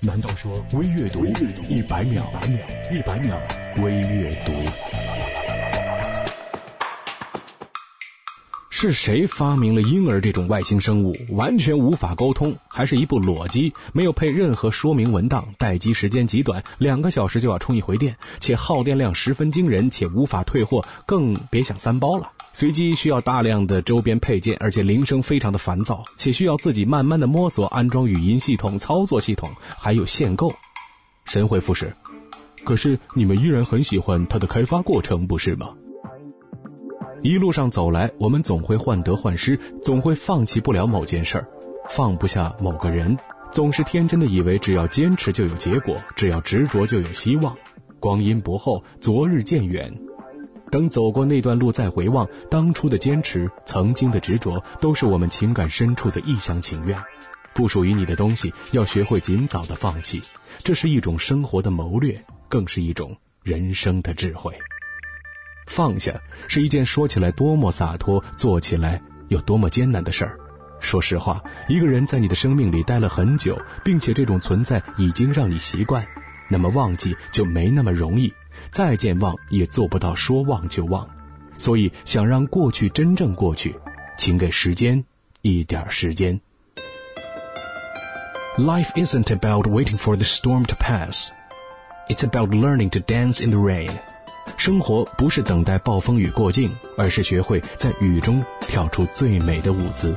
难道说微阅读一百秒？一百秒微阅读。是谁发明了婴儿这种外星生物？完全无法沟通，还是一部裸机，没有配任何说明文档，待机时间极短，两个小时就要充一回电，且耗电量十分惊人，且无法退货，更别想三包了。随机需要大量的周边配件，而且铃声非常的烦躁，且需要自己慢慢的摸索安装语音系统、操作系统，还有限购。神回复是：可是你们依然很喜欢它的开发过程，不是吗？一路上走来，我们总会患得患失，总会放弃不了某件事儿，放不下某个人，总是天真的以为只要坚持就有结果，只要执着就有希望。光阴不厚，昨日渐远，等走过那段路再回望，当初的坚持，曾经的执着，都是我们情感深处的一厢情愿。不属于你的东西，要学会尽早的放弃，这是一种生活的谋略，更是一种人生的智慧。放下是一件说起来多么洒脱，做起来有多么艰难的事儿。说实话，一个人在你的生命里待了很久，并且这种存在已经让你习惯，那么忘记就没那么容易。再健忘也做不到说忘就忘。所以，想让过去真正过去，请给时间一点时间。Life isn't about waiting for the storm to pass. It's about learning to dance in the rain. 生活不是等待暴风雨过境，而是学会在雨中跳出最美的舞姿。